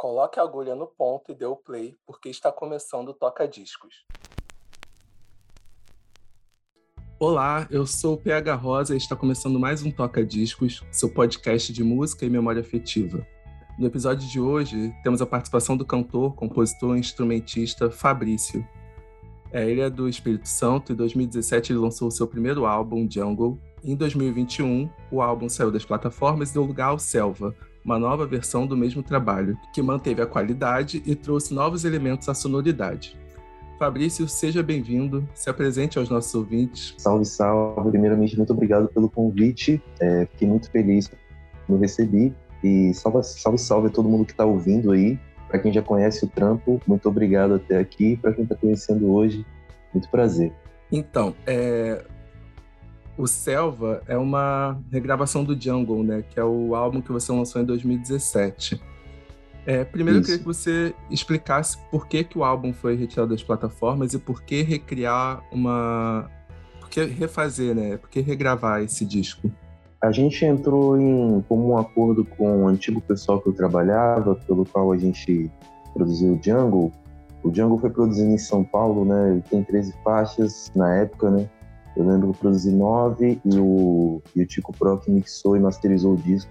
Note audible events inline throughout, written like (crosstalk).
Coloque a agulha no ponto e dê o play, porque está começando o Toca Discos. Olá, eu sou o PH Rosa e está começando mais um Toca Discos, seu podcast de música e memória afetiva. No episódio de hoje, temos a participação do cantor, compositor e instrumentista Fabrício. É, ele é do Espírito Santo e em 2017 ele lançou o seu primeiro álbum, Jungle. Em 2021, o álbum saiu das plataformas e deu lugar ao Selva, uma nova versão do mesmo trabalho, que manteve a qualidade e trouxe novos elementos à sonoridade. Fabrício, seja bem-vindo, se apresente aos nossos ouvintes. Salve, salve. Primeiramente, muito obrigado pelo convite. É, fiquei muito feliz quando recebi. E salve, salve, salve a todo mundo que está ouvindo aí. Para quem já conhece o trampo, muito obrigado até aqui. Para quem está conhecendo hoje, muito prazer. Então, é, o Selva é uma regravação do Jungle, né? Que é o álbum que você lançou em 2017. É, primeiro Isso. eu queria que você explicasse por que, que o álbum foi retirado das plataformas e por que recriar uma. Por que refazer, né? Por que regravar esse disco? A gente entrou em comum acordo com o antigo pessoal que eu trabalhava, pelo qual a gente produziu o Jungle. O Jungle foi produzido em São Paulo, né? Ele tem 13 faixas na época, né? Eu lembro que eu produzi nove e o, e o Tico Pro que mixou e masterizou o disco.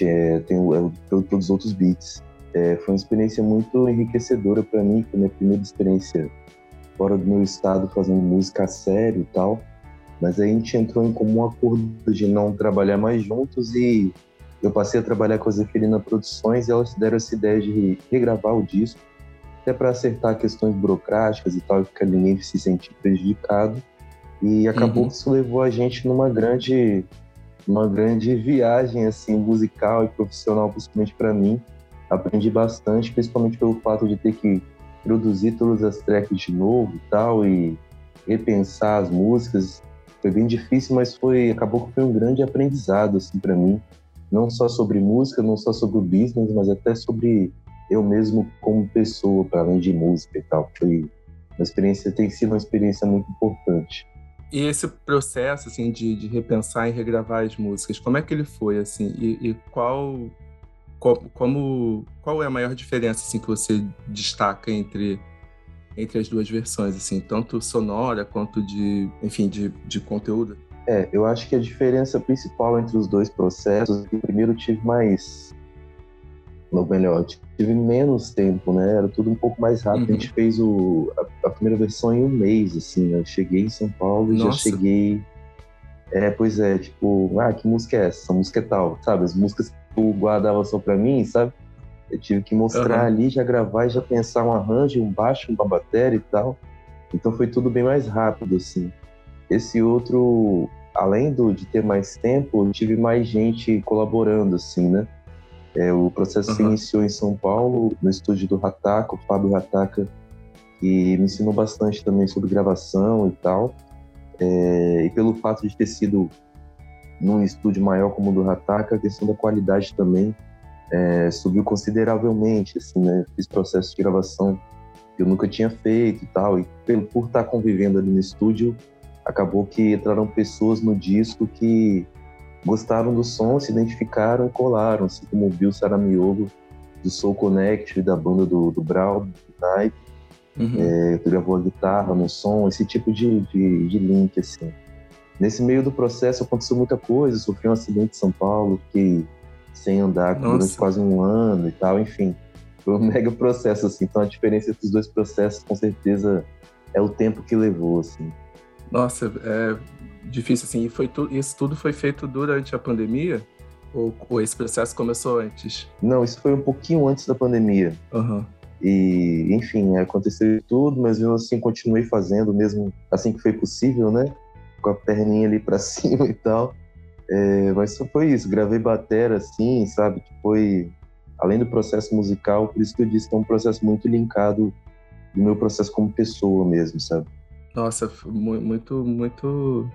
É, tem é, todos os outros beats. É, foi uma experiência muito enriquecedora para mim, foi minha primeira experiência fora do meu estado fazendo música a sério e tal. Mas aí a gente entrou em comum acordo de não trabalhar mais juntos e eu passei a trabalhar com a Zeferina Produções e elas deram essa ideia de regravar o disco, até para acertar questões burocráticas e tal, que ninguém se sentir prejudicado. E acabou uhum. que isso levou a gente numa grande, uma grande viagem assim musical e profissional, principalmente para mim. Aprendi bastante, principalmente pelo fato de ter que produzir todas as tracks de novo e tal e repensar as músicas. Foi bem difícil, mas foi acabou que foi um grande aprendizado assim para mim, não só sobre música, não só sobre o business, mas até sobre eu mesmo como pessoa, para além de música e tal. Foi uma experiência tem sido uma experiência muito importante. E esse processo, assim, de, de repensar e regravar as músicas, como é que ele foi, assim? E, e qual, como, qual é a maior diferença, assim, que você destaca entre, entre as duas versões, assim? Tanto sonora quanto de, enfim, de, de conteúdo? É, eu acho que a diferença principal entre os dois processos, é primeiro tive mais ou melhor, menos tempo, né? Era tudo um pouco mais rápido. Uhum. A gente uhum. fez o, a, a, primeira versão em um mês, assim, né? Eu cheguei em São Paulo e já cheguei. É, pois é, tipo, ah, que música é essa? Essa música é tal, sabe? As músicas que tu guardava só pra mim, sabe? Eu tive que mostrar uhum. ali, já gravar e já pensar um arranjo, um baixo, uma bateria e tal. Então foi tudo bem mais rápido, assim. Esse outro, além do, de ter mais tempo, eu tive mais gente colaborando, assim, né? É, o processo uhum. se iniciou em São Paulo, no estúdio do Rataka, o Fábio Rataka, que me ensinou bastante também sobre gravação e tal. É, e pelo fato de ter sido num estúdio maior como o do Rataka, a questão da qualidade também é, subiu consideravelmente, assim, né? Fiz processo de gravação que eu nunca tinha feito e tal, e pelo, por estar convivendo ali no estúdio, acabou que entraram pessoas no disco que gostaram do som, se identificaram e colaram, assim como o Bill Saramiogo do Soul Connect, da banda do, do Brau, do Night, uhum. é, gravou a guitarra no som, esse tipo de, de, de, link, assim. Nesse meio do processo aconteceu muita coisa, sofri um acidente em São Paulo, fiquei sem andar Nossa. durante quase um ano e tal, enfim. Foi um (laughs) mega processo, assim. Então a diferença entre os dois processos, com certeza, é o tempo que levou, assim. Nossa, é difícil assim. E foi tu, isso tudo foi feito durante a pandemia? Ou, ou, esse processo começou antes? Não, isso foi um pouquinho antes da pandemia. Uhum. E, enfim, aconteceu tudo, mas eu assim continuei fazendo, mesmo assim que foi possível, né? Com a perninha ali para (laughs) cima e tal. É, mas só foi isso, gravei batera assim, sabe? Que foi além do processo musical, por isso que eu disse que é um processo muito linkado do meu processo como pessoa mesmo, sabe? Nossa, muito, muito.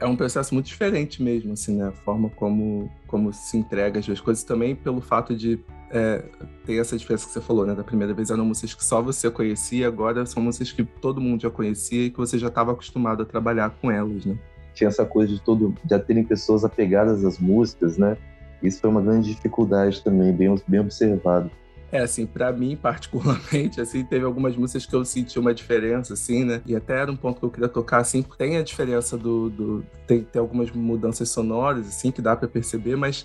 É um processo muito diferente mesmo, assim, né? A forma como, como se entrega as duas coisas, também pelo fato de é, ter essa diferença que você falou, né? Da primeira vez eram músicas que só você conhecia, agora são músicas que todo mundo já conhecia e que você já estava acostumado a trabalhar com elas, né? Tinha essa coisa de todo, já terem pessoas apegadas às músicas, né? Isso foi uma grande dificuldade também, bem, bem observado. É, assim, para mim, (laughs) particularmente, assim, teve algumas músicas que eu senti uma diferença, assim, né? E até era um ponto que eu queria tocar, assim, tem a diferença do... do tem, tem algumas mudanças sonoras, assim, que dá para perceber, mas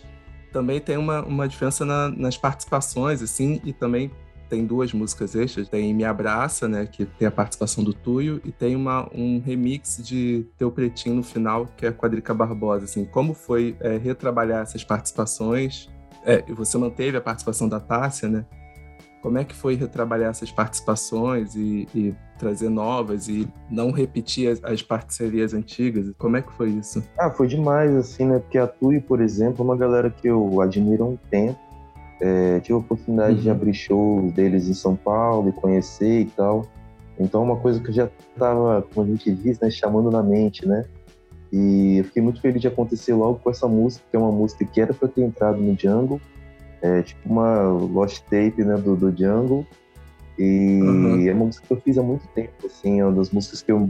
também tem uma, uma diferença na, nas participações, assim, e também tem duas músicas extras. Tem Me Abraça, né, que tem a participação do Tuyo, e tem uma, um remix de Teu Pretinho no final, que é a Quadrica Barbosa. Assim, como foi é, retrabalhar essas participações? É, você manteve a participação da Tássia, né? Como é que foi retrabalhar essas participações e, e trazer novas e não repetir as, as, parcerias antigas? Como é que foi isso? Ah, foi demais, assim, né? Porque a Tui, por exemplo, é uma galera que eu admiro há um tempo. É, tive a oportunidade uhum. de abrir shows deles em São Paulo e conhecer e tal. Então, é uma coisa que eu já estava, como a gente diz, né, chamando na mente, né? E eu fiquei muito feliz de acontecer logo com essa música, que é uma música que era para ter entrado no Jungle, é tipo uma lost tape, né, do, do Jungle. E uhum. é uma música que eu fiz há muito tempo, assim, é uma das músicas que eu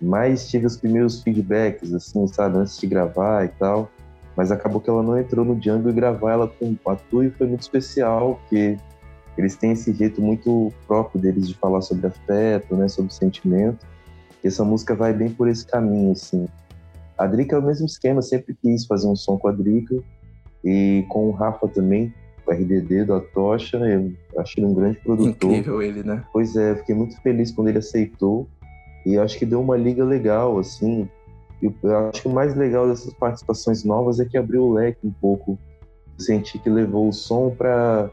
mais tive os primeiros feedbacks, assim, sabe, antes de gravar e tal. Mas acabou que ela não entrou no Django e gravar ela com a Tui foi muito especial, porque eles têm esse jeito muito próprio deles de falar sobre afeto, né, sobre sentimento. E essa música vai bem por esse caminho, assim. A Drica é o mesmo esquema, sempre quis fazer um som com a Drica, e com o Rafa também, o RDD da Tocha, eu acho ele um grande produtor. Incrível ele, né? Pois é, fiquei muito feliz quando ele aceitou e acho que deu uma liga legal, assim. Eu acho que o mais legal dessas participações novas é que abriu o leque um pouco. Eu senti que levou o som para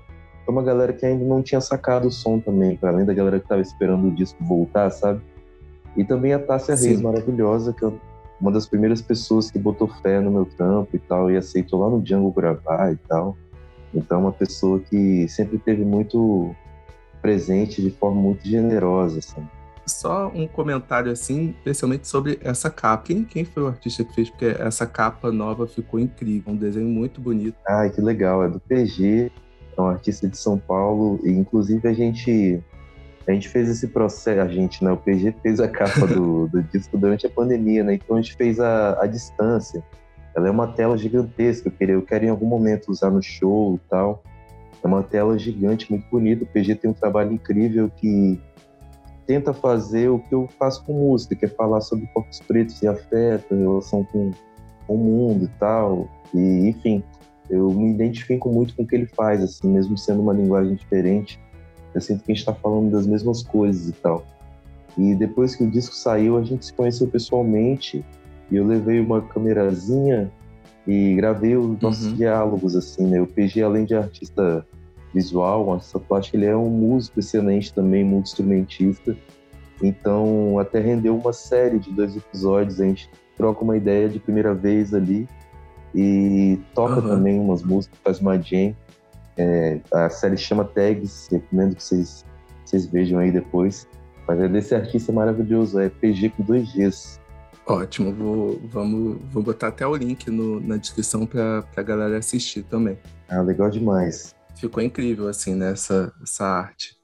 uma galera que ainda não tinha sacado o som também, para além da galera que estava esperando o disco voltar, sabe? E também a Tássia Reis, maravilhosa, que eu uma das primeiras pessoas que botou fé no meu trampo e tal, e aceitou lá no Django gravar e tal. Então, uma pessoa que sempre teve muito presente de forma muito generosa, assim. Só um comentário, assim, especialmente sobre essa capa. Quem, quem foi o artista que fez? Porque essa capa nova ficou incrível, um desenho muito bonito. Ai, que legal. É do PG, é um artista de São Paulo, e inclusive a gente a gente fez esse processo, a gente, né? O PG fez a (laughs) capa do, do disco durante a pandemia, né? Então a gente fez a, a distância. Ela é uma tela gigantesca, eu quero, eu quero em algum momento usar no show e tal. É uma tela gigante, muito bonita. O PG tem um trabalho incrível que tenta fazer o que eu faço com música, que é falar sobre corpos pretos e afeto, relação com, com o mundo e tal. E, enfim, eu me identifico muito com o que ele faz, assim, mesmo sendo uma linguagem diferente eu sinto que a gente está falando das mesmas coisas e tal. E depois que o disco saiu, a gente se conheceu pessoalmente e eu levei uma câmerazinha e gravei os nossos uhum. diálogos, assim, né? O PG, além de artista visual, um artista plástico, ele é um músico excelente também, muito instrumentista. Então, até rendeu uma série de dois episódios, a gente troca uma ideia de primeira vez ali e toca uhum. também umas músicas, faz uma jam. É, a série chama Tags, recomendo que vocês, vocês vejam aí depois. Mas é desse artista maravilhoso, é PG com dois Gs. Ótimo, vou, vamos, vou botar até o link no, na descrição para a galera assistir também. Ah, legal demais. Ficou incrível, assim, né, essa, essa arte.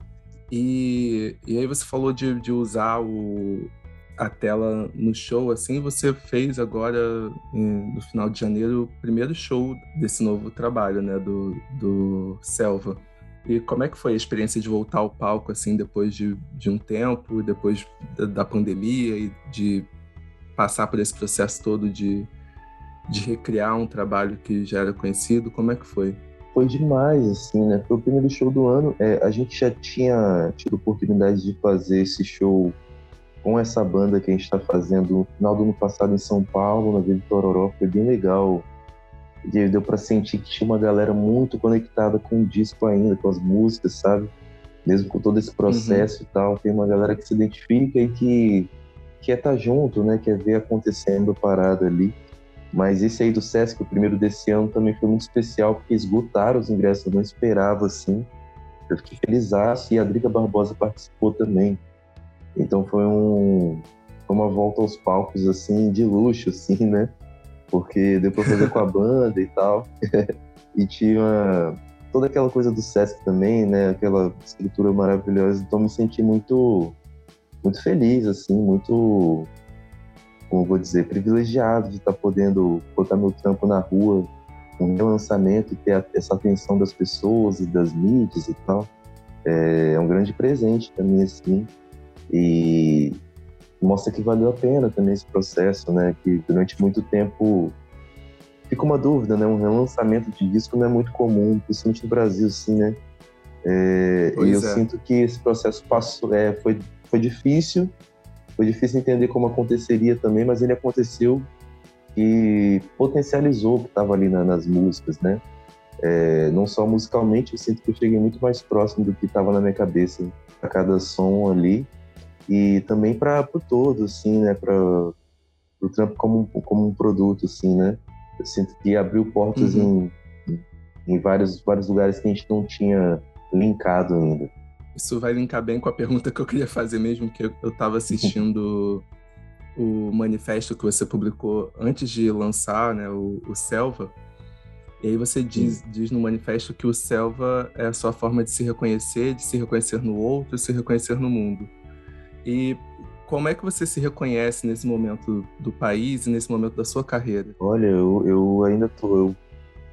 E, e aí você falou de, de usar o, a tela no show, assim, você fez agora, no final de janeiro, o primeiro show desse novo trabalho, né, do, do Selva. E como é que foi a experiência de voltar ao palco, assim, depois de, de um tempo, depois da, da pandemia e de passar por esse processo todo de, de recriar um trabalho que já era conhecido? Como é que foi? Foi demais, assim, né? Foi o primeiro show do ano. É, a gente já tinha tido oportunidade de fazer esse show com essa banda que a gente está fazendo no final do ano passado em São Paulo, na Vila Tororó, foi bem legal. Deu para sentir que tinha uma galera muito conectada com o disco ainda, com as músicas, sabe? Mesmo com todo esse processo uhum. e tal, tem uma galera que se identifica e que quer estar tá junto, né? Quer ver acontecendo a parada ali. Mas esse aí do Sesc, o primeiro desse ano, também foi muito especial, porque esgotaram os ingressos, eu não esperava assim. Eu fiquei feliz e a Drica Barbosa participou também. Então foi um foi uma volta aos palcos assim de luxo assim, né? Porque deu para fazer com a (laughs) banda e tal. (laughs) e tinha toda aquela coisa do Sesc também, né? Aquela estrutura maravilhosa. Então me senti muito muito feliz assim, muito como vou dizer, privilegiado de estar tá podendo botar meu trampo na rua um relançamento e ter essa atenção das pessoas e das mídias e tal, é, é um grande presente para mim, assim. E mostra que valeu a pena também esse processo, né? Que durante muito tempo fica uma dúvida, né? Um relançamento de disco não é muito comum, principalmente no Brasil, sim, né? É, e eu é. sinto que esse processo passou, é, foi, foi difícil, foi difícil entender como aconteceria também, mas ele aconteceu e potencializou o que estava ali na, nas músicas, né? É, não só musicalmente, eu sinto que eu cheguei muito mais próximo do que estava na minha cabeça a cada som ali e também para o todo, assim, né? Para o trampo como, como um produto, assim, né? Eu sinto que abriu portas uhum. em, em vários, vários lugares que a gente não tinha linkado ainda. Isso vai linkar bem com a pergunta que eu queria fazer mesmo, que eu estava assistindo o manifesto que você publicou antes de lançar né, o, o Selva. E aí você diz, diz no manifesto que o Selva é a sua forma de se reconhecer, de se reconhecer no outro, de se reconhecer no mundo. E como é que você se reconhece nesse momento do país nesse momento da sua carreira? Olha, eu, eu ainda tô, eu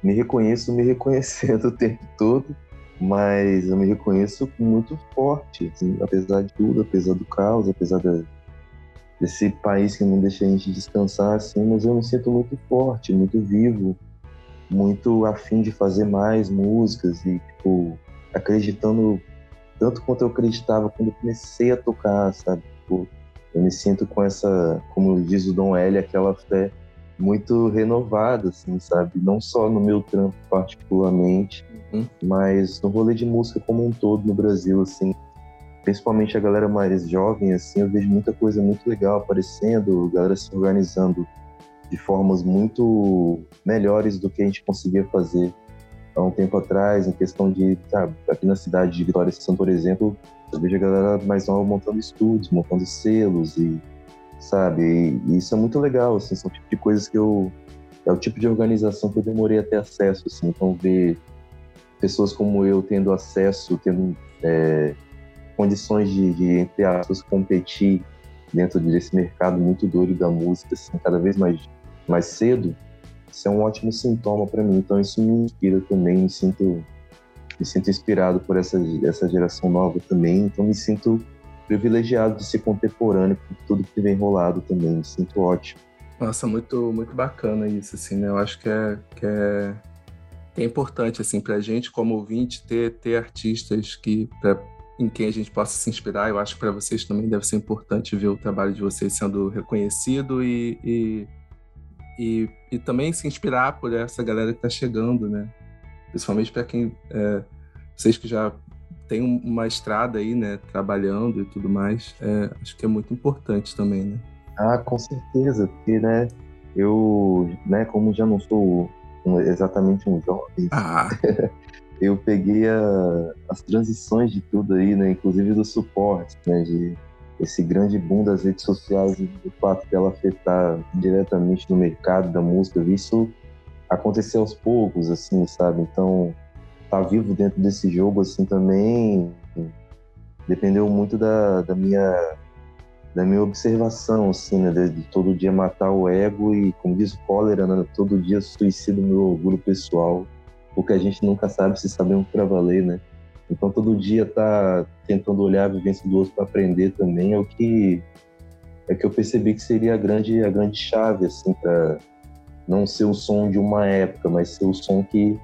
me reconheço me reconhecendo (laughs) o tempo todo mas eu me reconheço muito forte, assim, apesar de tudo, apesar do caos, apesar da, desse país que não deixa a gente descansar, assim, mas eu me sinto muito forte, muito vivo, muito afim de fazer mais músicas e, tipo, acreditando tanto quanto eu acreditava quando eu comecei a tocar, sabe? Tipo, eu me sinto com essa, como diz o Dom L, aquela fé muito renovada, assim, sabe? Não só no meu trampo particularmente, uhum. mas no rolê de música como um todo no Brasil, assim. Principalmente a galera mais jovem, assim, eu vejo muita coisa muito legal aparecendo, galera se organizando de formas muito melhores do que a gente conseguia fazer há um tempo atrás, em questão de, sabe, aqui na cidade de Vitória Santo, por exemplo, eu vejo a galera mais nova montando estúdios, montando selos e sabe? E, isso é muito legal, assim, são tipo de coisas que eu é o tipo de organização que eu demorei a ter acesso, assim, então ver pessoas como eu tendo acesso, tendo é, condições de, de, entre aspas, competir dentro desse mercado muito doido da música, assim, cada vez mais, mais cedo, isso é um ótimo sintoma para mim. Então isso me inspira também, me sinto me sinto inspirado por essa essa geração nova também. Então me sinto privilegiado de ser contemporâneo com tudo que vem rolado também. Me sinto ótimo. Nossa, muito, muito bacana isso, assim, né? Eu acho que é, que é, é importante, assim, pra gente, como ouvinte, ter, ter artistas que, pra, em quem a gente possa se inspirar. Eu acho que para vocês também deve ser importante ver o trabalho de vocês sendo reconhecido e, e, e, e também se inspirar por essa galera que está chegando, né? Principalmente para quem... É, vocês que já tem uma estrada aí, né, trabalhando e tudo mais, é, acho que é muito importante também, né? Ah, com certeza, porque, né, eu, né, como já não sou um, exatamente um jovem, ah. (laughs) eu peguei a, as transições de tudo aí, né, inclusive do suporte, né, de esse grande boom das redes sociais e do fato dela afetar diretamente no mercado da música, isso aconteceu aos poucos, assim, sabe? Então, tá vivo dentro desse jogo assim também dependeu muito da, da minha da minha observação assim né de, todo dia matar o ego e como diz o cólera né? todo dia suicida o meu orgulho pessoal porque a gente nunca sabe se sabemos para valer né então todo dia tá tentando olhar a vivência do outro para aprender também é o que é que eu percebi que seria a grande a grande chave assim para não ser o som de uma época mas ser o som que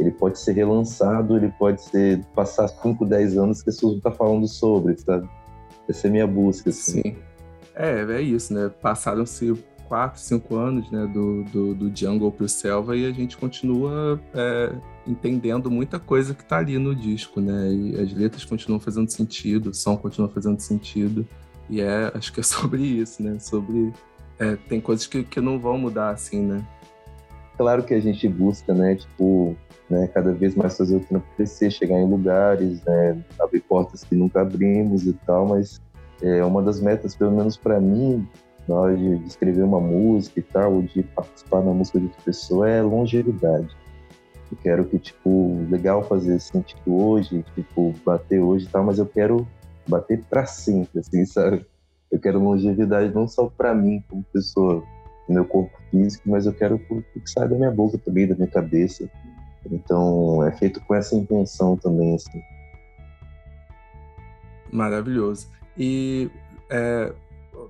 ele pode ser relançado, ele pode ser passar 5, 10 anos que as pessoas estão falando sobre, sabe? Essa é a minha busca. Assim. Sim. É, é isso, né? Passaram-se 4, 5 anos né, do, do, do Jungle pro Selva e a gente continua é, entendendo muita coisa que tá ali no disco, né? E as letras continuam fazendo sentido, o som continua fazendo sentido. E é, acho que é (laughs) sobre isso, né? Sobre. É, tem coisas que, que não vão mudar assim, né? Claro que a gente busca, né? Tipo, né, cada vez mais fazer o trampo crescer, chegar em lugares, né, abrir portas que nunca abrimos e tal, mas é uma das metas, pelo menos para mim, na hora de, escrever uma música e tal, ou de participar na música de outra pessoa, é longevidade. Eu quero que, tipo, legal fazer assim, tipo, hoje, tipo, bater hoje e tal, mas eu quero bater para sempre, assim, sabe? Eu quero longevidade não só para mim como pessoa, meu corpo físico, mas eu quero que saia da minha boca também, da minha cabeça. Então, é feito com essa intenção também, assim. Maravilhoso. E é,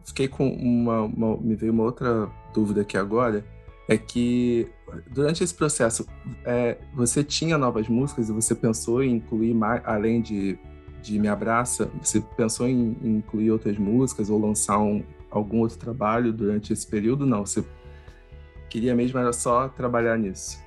fiquei com uma, uma, Me veio uma outra dúvida aqui agora. É que durante esse processo, é, você tinha novas músicas e você pensou em incluir mais, além de, de Me Abraça, você pensou em, em incluir outras músicas ou lançar um, algum outro trabalho durante esse período? Não, você queria mesmo era só trabalhar nisso.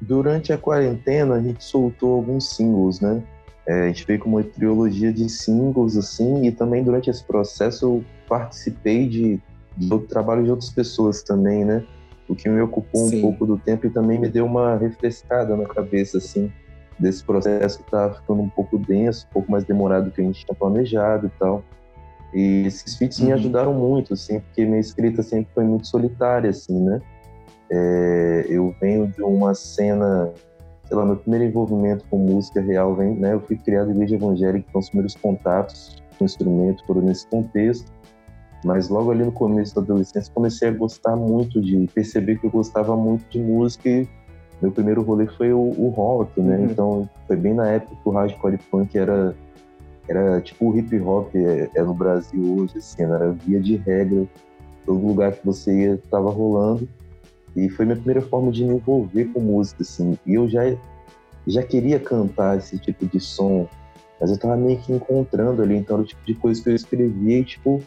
Durante a quarentena, a gente soltou alguns singles, né? É, a gente veio com uma trilogia de singles, assim, e também durante esse processo eu participei de, de trabalho de outras pessoas também, né? O que me ocupou Sim. um pouco do tempo e também me deu uma refrescada na cabeça, assim, desse processo que tá ficando um pouco denso, um pouco mais demorado do que a gente tinha planejado e tal. E esses feats uhum. me ajudaram muito, assim, porque minha escrita sempre foi muito solitária, assim, né? É, eu venho de uma cena, sei lá, meu primeiro envolvimento com música real vem, né? Eu fui criado em igreja evangélica, então os primeiros contatos com o instrumento foram nesse contexto. Mas logo ali no começo da adolescência comecei a gostar muito de perceber que eu gostava muito de música e meu primeiro rolê foi o, o rock, né? Uhum. Então foi bem na época que o hardcore punk era era tipo o hip hop é, é no Brasil hoje, assim, né? era via de regra, todo lugar que você ia estava rolando. E foi minha primeira forma de me envolver com música, assim. E eu já, já queria cantar esse tipo de som, mas eu tava meio que encontrando ali, então era o tipo de coisa que eu escrevia e, tipo,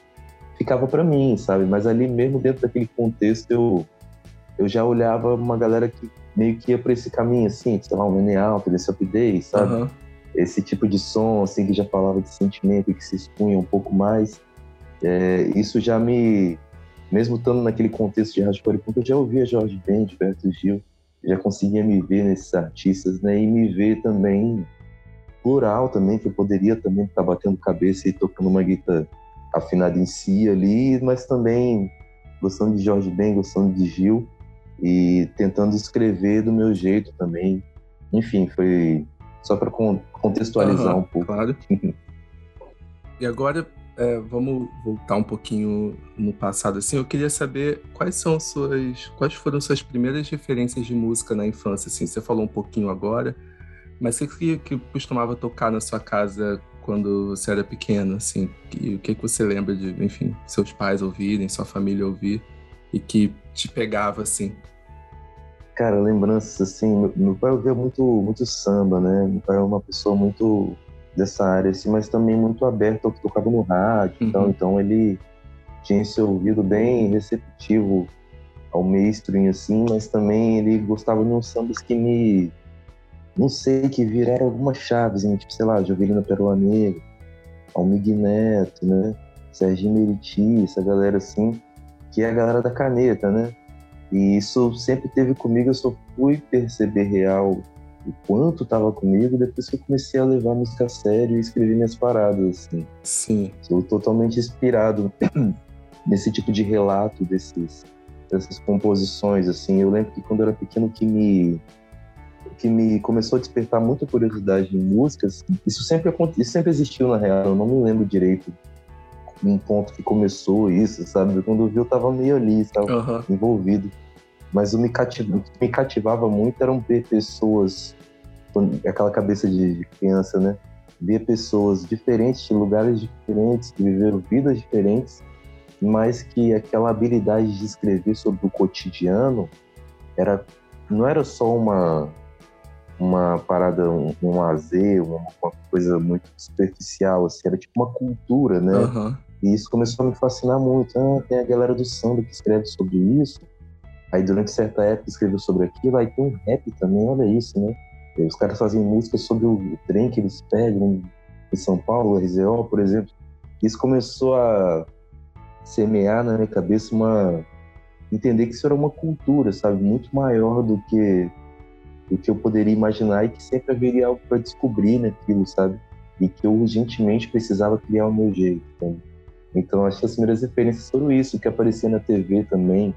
ficava para mim, sabe? Mas ali mesmo dentro daquele contexto eu, eu já olhava uma galera que meio que ia para esse caminho, assim, sei lá, um Mene Alto, desse update, sabe? Uhum. Esse tipo de som, assim, que já falava de sentimento, que se expunha um pouco mais. É, isso já me, mesmo estando naquele contexto de hardcore punk, eu já ouvia Jorge Ben, Gilberto Gil, já conseguia me ver nesses artistas, né? E me ver também plural também, que eu poderia também estar batendo cabeça e tocando uma guitarra afinado em si ali, mas também gostando de Jorge Ben, gostando de Gil e tentando escrever do meu jeito também. Enfim, foi só para contextualizar uhum, um pouco. Claro. (laughs) e agora é, vamos voltar um pouquinho no passado assim. Eu queria saber quais são suas, quais foram suas primeiras referências de música na infância. Assim, você falou um pouquinho agora, mas você que, que costumava tocar na sua casa quando você era pequeno, assim? E o que, que você lembra de, enfim, seus pais ouvirem, sua família ouvir e que te pegava, assim? Cara, lembranças, assim, meu, meu pai ouvia muito, muito samba, né? Meu pai é uma pessoa muito dessa área, assim, mas também muito aberto ao que tocava no rádio, uhum. então, então ele tinha esse ouvido bem receptivo ao mainstream, assim, mas também ele gostava de uns sambas que me não sei, que viraram algumas chaves, hein? tipo, sei lá, Jovelina Perola Negra, Almig Neto, né? Serginho Meriti, essa galera assim, que é a galera da caneta, né? E isso sempre teve comigo, eu só fui perceber real o quanto estava comigo depois que eu comecei a levar a música a sério e escrever minhas paradas, assim. Sim. Sou totalmente inspirado (clears throat) nesse tipo de relato desses, dessas composições, assim. Eu lembro que quando eu era pequeno que me que me começou a despertar muita curiosidade em músicas, isso sempre, isso sempre existiu na real, eu não me lembro direito um ponto que começou isso, sabe? Quando eu vi, eu tava meio ali, estava uhum. envolvido. Mas o, me cativ... o que me cativava muito eram ver pessoas, aquela cabeça de criança, né? Ver pessoas diferentes, de lugares diferentes, que viveram vidas diferentes, mas que aquela habilidade de escrever sobre o cotidiano era não era só uma uma parada, um, um azer, uma, uma, coisa muito superficial, assim, era tipo uma cultura, né? Uhum. E isso começou a me fascinar muito. Ah, tem a galera do samba que escreve sobre isso. Aí durante certa época escreveu sobre aquilo, aí tem um rap também, olha isso, né? Os caras fazem música sobre o trem que eles pegam em São Paulo, RZO, por exemplo. Isso começou a semear na minha cabeça uma entender que isso era uma cultura, sabe, muito maior do que do que eu poderia imaginar e que sempre haveria algo para descobrir naquilo, sabe? E que eu urgentemente precisava criar o meu jeito. Sabe? Então, acho que as primeiras referências foram isso, que aparecia na TV também,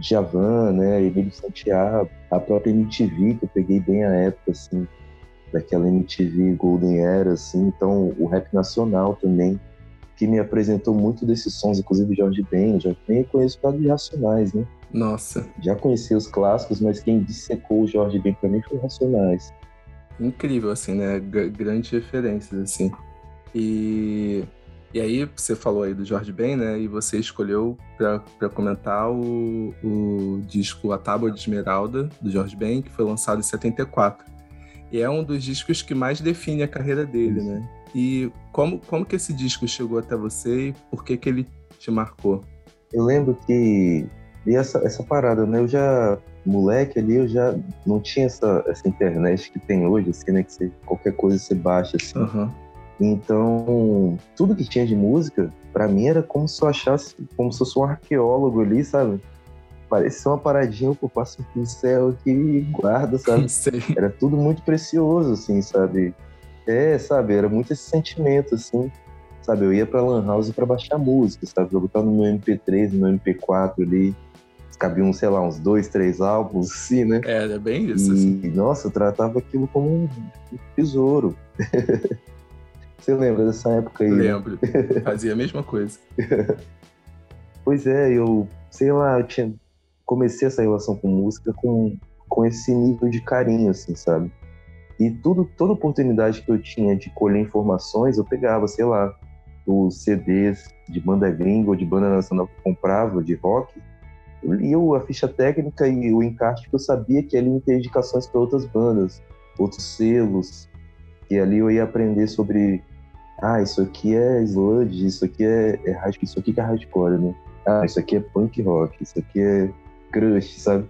Javan, né, Emílio Santiago, a própria MTV, que eu peguei bem a época, assim, daquela MTV Golden Era, assim, então o rap nacional também que me apresentou muito desses sons, inclusive Jorge Ben. Jorge Ben eu conheço de Racionais, né? Nossa. Já conheci os clássicos, mas quem dissecou o Jorge Ben pra mim foi Racionais. Incrível, assim, né? G grandes referências, assim. E, e aí, você falou aí do Jorge Ben, né? E você escolheu para comentar o, o disco A Tábua de Esmeralda, do Jorge Ben, que foi lançado em 74. E é um dos discos que mais define a carreira dele, né? E como, como que esse disco chegou até você e por que que ele te marcou? Eu lembro que e essa, essa parada, né? Eu já, moleque ali, eu já não tinha essa, essa internet que tem hoje, assim, né? Que você, qualquer coisa você baixa, assim. Uhum. Então, tudo que tinha de música, para mim era como se eu achasse, como se eu fosse um arqueólogo ali, sabe? Parecia uma paradinha, eu passo um pincel aqui e guarda, sabe? (laughs) Sei. Era tudo muito precioso, assim, sabe? É, sabe? Era muito esse sentimento, assim. Sabe? Eu ia pra Lan House pra baixar música, sabe? Eu botava no meu MP3, no meu MP4 ali cabiam, sei lá, uns dois, três álbuns, assim, né? É, é bem isso. E, assim. nossa, eu tratava aquilo como um tesouro. (laughs) Você lembra dessa época aí? Né? Lembro. Fazia a mesma coisa. (laughs) pois é, eu, sei lá, eu tinha, comecei essa relação com música com, com esse nível de carinho, assim, sabe? E tudo, toda oportunidade que eu tinha de colher informações, eu pegava, sei lá, os CDs de banda gringa ou de banda nacional que eu comprava, de rock, eu lia a ficha técnica e o encarte que eu sabia que ali ia ter indicações para outras bandas, outros selos, que ali eu ia aprender sobre ah, isso aqui é sludge, isso aqui é, é isso aqui é hardcore, né? Ah, isso aqui é punk rock, isso aqui é crush, sabe?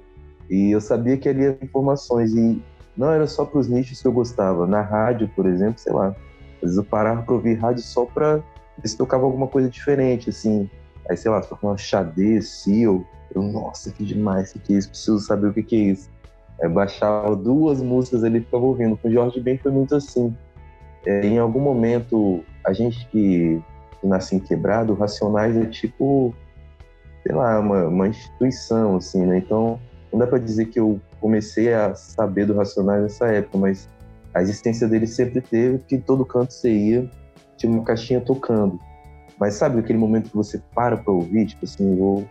E eu sabia que ali ia informações e não era só para os nichos que eu gostava. Na rádio, por exemplo, sei lá, às vezes eu parava para ouvir rádio só para ver se tocava alguma coisa diferente, assim. Aí, sei lá, só uma Xadê, Seal, eu, nossa, que demais, que é isso? Preciso saber o que, que é isso. É, baixava duas músicas ali e ficava ouvindo. Com o Jorge Ben foi muito assim. É, em algum momento, a gente que, que nasce em quebrado, Racionais é tipo, sei lá, uma, uma instituição, assim, né? Então, não dá para dizer que eu comecei a saber do Racionais nessa época, mas a existência dele sempre teve, que todo canto você ia, tinha uma caixinha tocando. Mas sabe aquele momento que você para pra ouvir, tipo assim, vou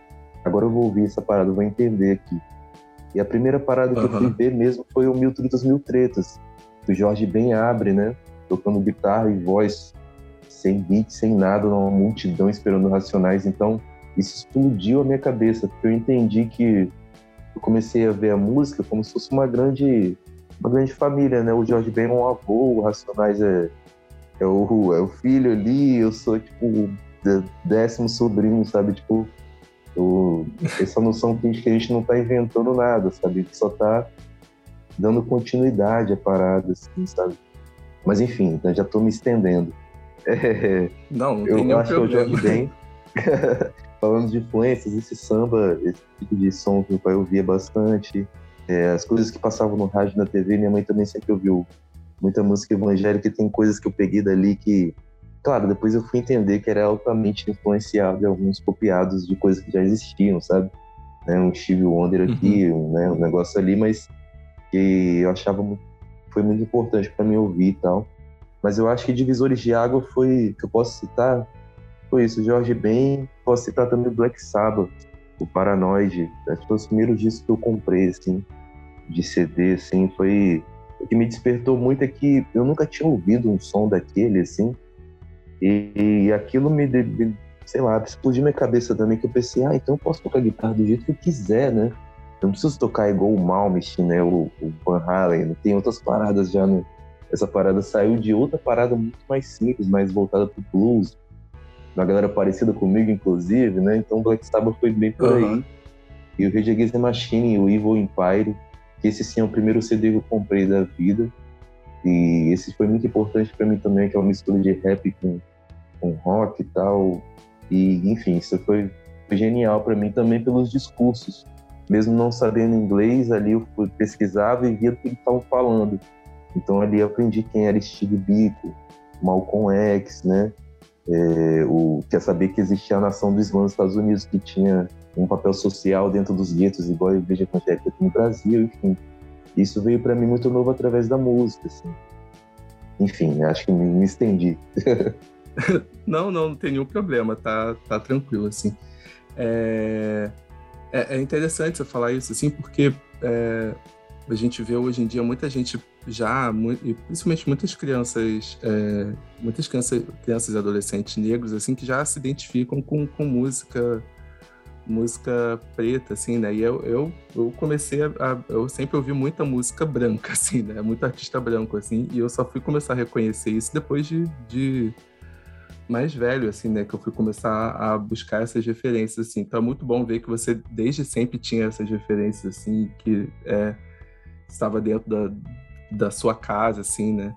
agora eu vou ouvir essa parada, eu vou entender aqui. E a primeira parada que uhum. eu fui ver mesmo foi o Mil Tritas Mil Tretas, que o Jorge bem abre, né? Tocando guitarra e voz, sem beat, sem nada, uma multidão esperando Racionais. Então, isso explodiu a minha cabeça, porque eu entendi que eu comecei a ver a música como se fosse uma grande, uma grande família, né? O Jorge Ben é um avô, o Racionais é, é, o, é o filho ali, eu sou, tipo, o décimo sobrinho, sabe? Tipo, eu, essa noção que a gente não está inventando nada, sabe? A gente só está dando continuidade à parada, assim, sabe? Mas enfim, já estou me estendendo. É, não, não eu acho problema. que eu jogo bem. (laughs) Falando de influências, esse samba, esse tipo de som que meu pai ouvia bastante, é, as coisas que passavam no rádio, na TV, minha mãe também sempre ouviu muita música evangélica e tem coisas que eu peguei dali que Claro, depois eu fui entender que era altamente influenciado em alguns copiados de coisas que já existiam, sabe? Né, um Steve Wonder aqui, uhum. um, né, um negócio ali, mas que eu achava foi muito importante para mim ouvir e tal. Mas eu acho que divisores de água foi que eu posso citar foi isso, Jorge Ben, posso citar também Black Sabbath, o Paranoid, acho que foi os primeiros discos que eu comprei assim de CD, assim, foi o que me despertou muito é que eu nunca tinha ouvido um som daquele assim e, e aquilo me, me, sei lá, explodiu minha cabeça também, que eu pensei, ah, então eu posso tocar guitarra do jeito que eu quiser, né? Eu não preciso tocar igual o Malmsteen, né? O, o Van Halen, tem outras paradas já, né? Essa parada saiu de outra parada muito mais simples, mais voltada pro blues, uma galera parecida comigo, inclusive, né? Então Black Sabbath foi bem por uhum. aí. E o Rage Against the Machine, o Evil Empire, que esse sim é o primeiro CD que eu comprei da vida. E esse foi muito importante para mim também, que é uma mistura de rap com, com rock e tal. E, enfim, isso foi, genial para mim também pelos discursos. Mesmo não sabendo inglês, ali eu pesquisava e via o que eles estavam falando. Então ali eu aprendi quem era Steve Biko, Malcolm X, né? É, o, quer saber que existia a nação do Islã nos Estados Unidos, que tinha um papel social dentro dos guetos, igual a Igreja Evangélica aqui no Brasil, enfim. Isso veio para mim muito novo através da música, assim. Enfim, acho que me, me estendi. (laughs) não, não, não tem nenhum problema, tá, tá tranquilo, assim. É, é, é interessante você falar isso, assim, porque é, a gente vê hoje em dia muita gente já, e principalmente muitas crianças, é, muitas crianças, crianças e adolescentes negros, assim, que já se identificam com, com música música preta, assim, né? E eu, eu, eu comecei a, Eu sempre ouvi muita música branca, (laughs) assim, né? Muito artista branco, assim, e eu só fui começar a reconhecer isso depois de, de mais velho, assim, né? Que eu fui começar a buscar essas referências, assim. Então é muito bom ver que você desde sempre tinha essas referências, assim, que é, estava dentro da, da sua casa, assim, né?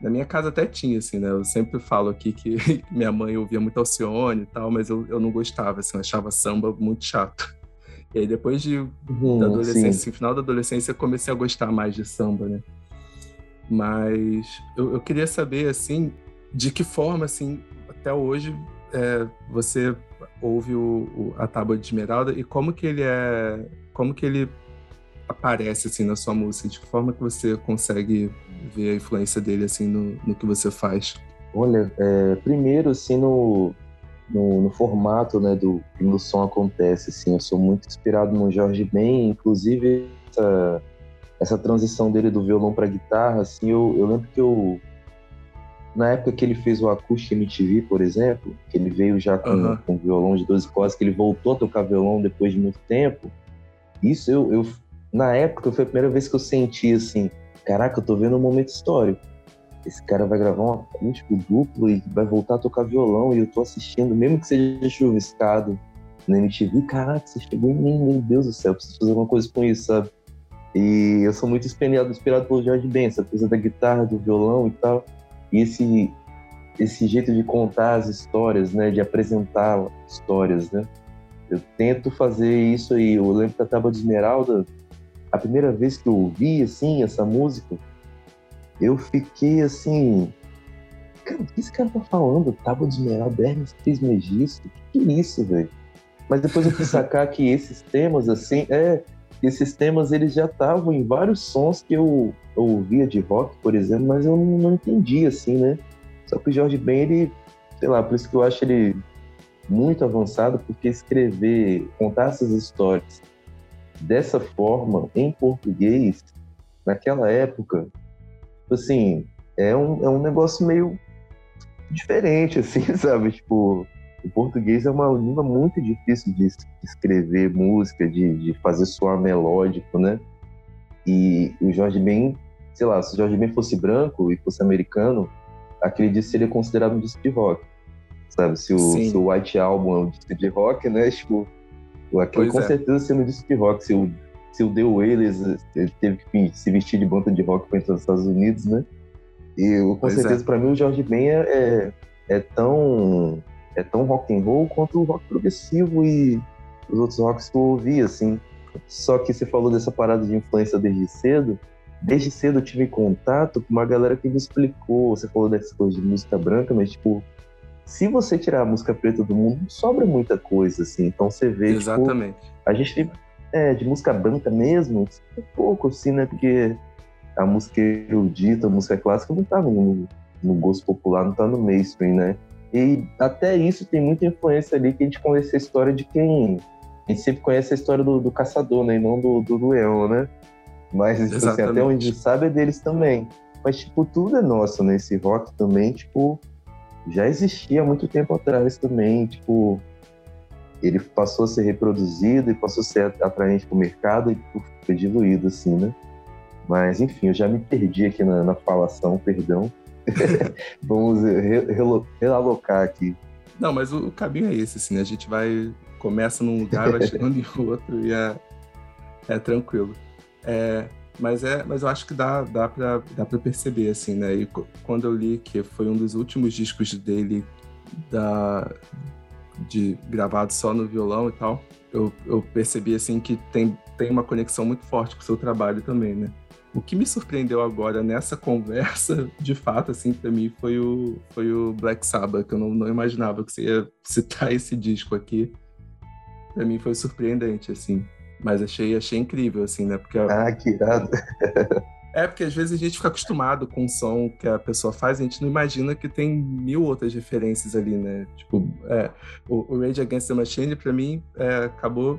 Na minha casa até tinha, assim, né? Eu sempre falo aqui que (laughs) minha mãe ouvia muito Alcione e tal, mas eu, eu não gostava, assim, eu achava samba muito chato. E aí depois de, uhum, da adolescência, assim, final da adolescência, eu comecei a gostar mais de samba, né? Mas eu, eu queria saber, assim, de que forma, assim, até hoje, é, você ouve o, o, a Tábua de Esmeralda e como que ele é... Como que ele aparece, assim, na sua música? De que forma que você consegue ver a influência dele assim no, no que você faz? Olha, é, primeiro assim no, no, no, formato né, do que o som acontece, assim, eu sou muito inspirado no Jorge Ben, inclusive essa, essa transição dele do violão para guitarra, assim, eu, eu lembro que eu na época que ele fez o Acoustic MTV, por exemplo, que ele veio já com, uhum. com violão de 12 cordas, que ele voltou a tocar violão depois de muito tempo, isso eu, eu na época foi a primeira vez que eu senti assim, caraca, eu tô vendo um momento histórico. Esse cara vai gravar um acústico duplo e vai voltar a tocar violão e eu tô assistindo, mesmo que seja chuviscado na MTV, caraca, você chegou em mim, meu Deus do céu, preciso fazer alguma coisa com isso, sabe? E eu sou muito inspirado, inspirado pelo George Ben, essa coisa da guitarra, do violão e tal. E esse, esse jeito de contar as histórias, né? De apresentar histórias, né? Eu tento fazer isso aí. Eu lembro da Tábua de Esmeralda, a primeira vez que eu ouvi, assim, essa música, eu fiquei assim. Cara, o que esse cara tá falando? Tábua de Esmeralda, Hermes Trismegisto? Que é isso, velho? Mas depois eu fui sacar que esses temas, assim, é. Esses temas eles já estavam em vários sons que eu, eu ouvia de rock, por exemplo, mas eu não, não entendi, assim, né? Só que o Jorge Ben, ele, sei lá, por isso que eu acho ele muito avançado, porque escrever, contar essas histórias dessa forma em português, naquela época, assim, é um, é um negócio meio diferente, (laughs) assim, sabe? Tipo, o português é uma língua muito difícil de escrever música, de, de fazer soar melódico, né? E o Jorge Ben, sei lá, se o Jorge Ben fosse branco e fosse americano, aquele disco seria considerado um disco de rock, sabe? Se o, se o White Album é um disco de rock, né? (laughs) Tipo, Aquilo com é. certeza sendo disco de rock. Se o, se o The Wailers ele teve que se vestir de banda de rock para entrar nos Estados Unidos, né? E com pois certeza, é. para mim, o George Ben é, é, é, tão, é tão rock and roll quanto o rock progressivo e os outros rocks que eu ouvi, assim. Só que você falou dessa parada de influência desde cedo. Desde cedo eu tive contato com uma galera que me explicou. Você falou dessas coisas de música branca, mas, tipo, se você tirar a música preta do mundo, sobra muita coisa, assim. Então você vê. Tipo, Exatamente. Tipo, a gente tem. É, de música branca mesmo, é pouco, assim, né? Porque a música erudita, a música clássica não tá no, no gosto popular, não tá no mainstream, né? E até isso tem muita influência ali que a gente conhece a história de quem. A gente sempre conhece a história do, do caçador, né? E não do, do leão, né? Mas tipo, assim, até onde sabe é deles também. Mas, tipo, tudo é nosso, né? Esse rock também, tipo, já existia há muito tempo atrás também, tipo, ele passou a ser reproduzido e passou a ser atraente para o mercado e foi diluído, assim, né? Mas, enfim, eu já me perdi aqui na, na falação, perdão. (laughs) Vamos realocar aqui. Não, mas o, o, caminho é esse, assim, né? A gente vai, começa num lugar, vai chegando em outro e é, é tranquilo. É, mas, é, mas eu acho que dá, dá para dá pra perceber, assim, né? E quando eu li que foi um dos últimos discos dele da, de gravado só no violão e tal, eu, eu percebi, assim, que tem, tem uma conexão muito forte com o seu trabalho também, né? O que me surpreendeu agora nessa (laughs) conversa, de fato, assim, para mim, foi o, foi o Black Sabbath, que eu não, não imaginava que você ia citar (laughs) esse disco aqui. Para mim foi surpreendente, assim. Mas achei, achei incrível, assim, né? Porque ah, que irado. É, porque às vezes a gente fica acostumado com o som que a pessoa faz, a gente não imagina que tem mil outras referências ali, né? Tipo, é, o, o Rage Against the Machine, para mim, é, acabou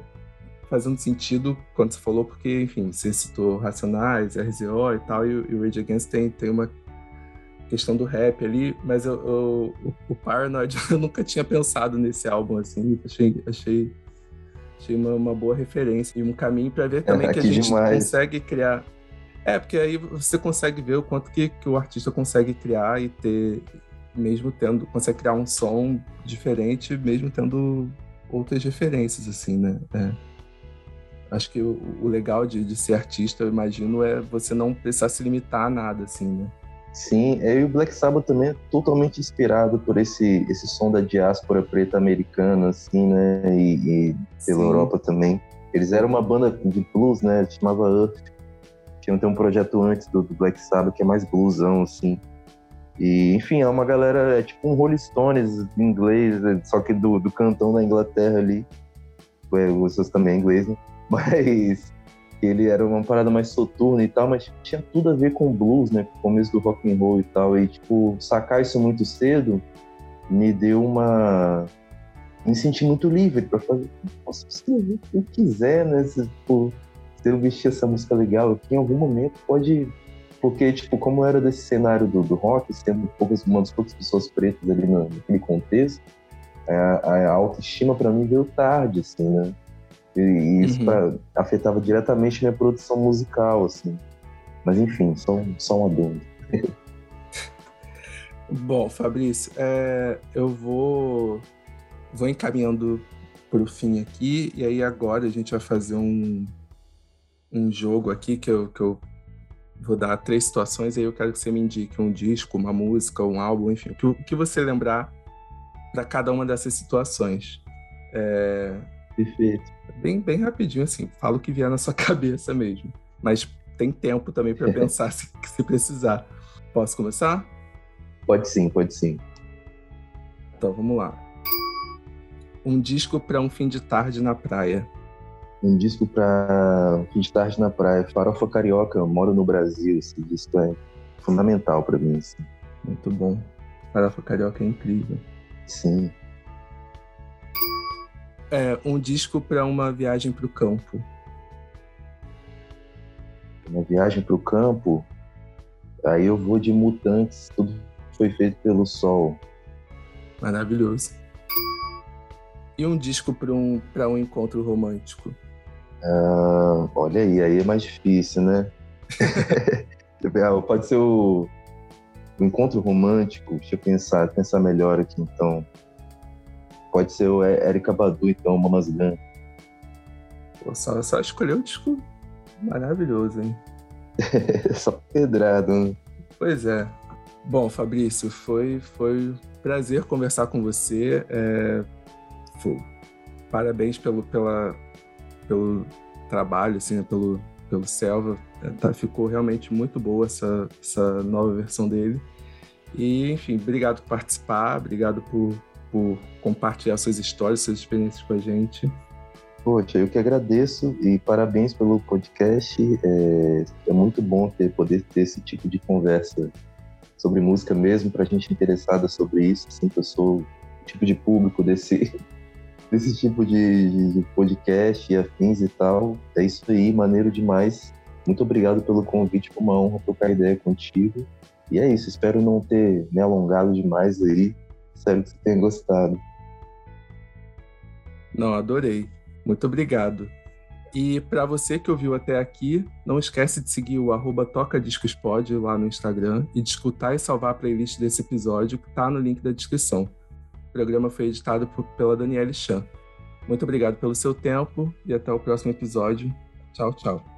fazendo sentido quando você falou, porque, enfim, você citou Racionais, RZO e tal, e, e o Rage Against tem, tem uma questão do rap ali, mas eu, eu, o, o Paranoid (laughs) eu nunca tinha pensado nesse álbum, assim, achei, achei, achei uma, uma boa referência e um caminho para ver também é, (laughs) que a gente demais. consegue criar. É, porque aí você consegue ver o quanto que, que o artista consegue criar e ter, mesmo tendo, consegue criar um som diferente, mesmo tendo outras referências, assim, né? É. Acho que o, o legal de, de, ser artista, eu imagino, é você não precisar se limitar a nada, assim, né? Sim, e o Black Sabbath também é totalmente inspirado por esse, esse som da diáspora preta americana, assim, né? E, e pela Sim. Europa também. Eles eram uma banda de blues, né? Chamava Earth. Tinha um projeto antes do, do, Black Sabbath que é mais bluesão, assim. E, enfim, é uma galera, é tipo um Rolling Stones em inglês, só que do, do cantão da Inglaterra ali. É, vocês também inglês, né? (laughs) Mas ele era uma parada mais soturna e tal, mas tinha tudo a ver com blues, né? Com o começo do rock and roll e tal. E, tipo, sacar isso muito cedo me deu uma... Me senti muito livre para fazer... Posso escrever o que eu quiser, né? Se, tipo, se eu vestir essa música legal aqui, em algum momento pode... Porque, tipo, como era desse cenário do, do rock, sendo poucas, uma das poucas pessoas pretas ali naquele contexto, a, a autoestima para mim veio tarde, assim, né? E, isso uhum. pra, afetava diretamente minha produção musical, assim. Mas enfim, só, só um adendo. (laughs) Bom, Fabrício, é, eu vou, vou encaminhando para o fim aqui, e aí agora a gente vai fazer um, um jogo aqui que eu, que eu vou dar três situações, e aí eu quero que você me indique um disco, uma música, um álbum, enfim, o que, que você lembrar para cada uma dessas situações. É, Perfeito. Bem, bem rapidinho, assim, fala o que vier na sua (laughs) cabeça mesmo. Mas tem tempo também para (laughs) pensar se, se precisar. Posso começar? Pode sim, pode sim. Então vamos lá. Um disco para um fim de tarde na praia. Um disco para um fim de tarde na praia. Farofa Carioca, eu moro no Brasil. Esse disco é fundamental para mim. Assim. Muito bom. Farofa Carioca é incrível. Sim é, um disco para uma viagem para o campo? Uma viagem para o campo, aí eu vou de Mutantes, tudo foi feito pelo sol. Maravilhoso. E um disco para um, um encontro romântico? Ah, olha aí, aí é mais difícil, né? (laughs) Ah, pode ser o, o encontro romântico. Deixa eu pensar, pensar melhor aqui então. Pode ser o Erika Badu, então, o Mamazgan. Pô, só, só escolheu um disco maravilhoso, hein? (laughs) só pedrado, né? Pois é. Bom, Fabrício, foi, foi um prazer conversar com você. É, foi, parabéns pelo, pela, pelo trabalho, assim, né, pelo, pelo Selva. É, tá, ficou realmente muito boa essa, essa nova versão dele. E, enfim, obrigado por participar, obrigado por, por compartilhar suas histórias, suas experiências com a gente. Poxa, eu que agradeço e parabéns pelo podcast. É, é muito bom ter, poder ter esse tipo de conversa sobre música mesmo, para gente interessada sobre isso. Assim, eu sou o tipo de público desse, (laughs) desse tipo de, de podcast e afins e tal. É isso aí, maneiro demais. Muito obrigado pelo convite, foi uma honra trocar ideia contigo. E é isso, espero não ter me alongado demais aí. Espero que você tenha gostado. Não, adorei. Muito obrigado. E para você que ouviu até aqui, não esquece de seguir o arroba tocadiscospod lá no Instagram e de escutar e salvar a playlist desse episódio que está no link da descrição. O programa foi editado por, pela Daniele Chan. Muito obrigado pelo seu tempo e até o próximo episódio. Tchau, tchau.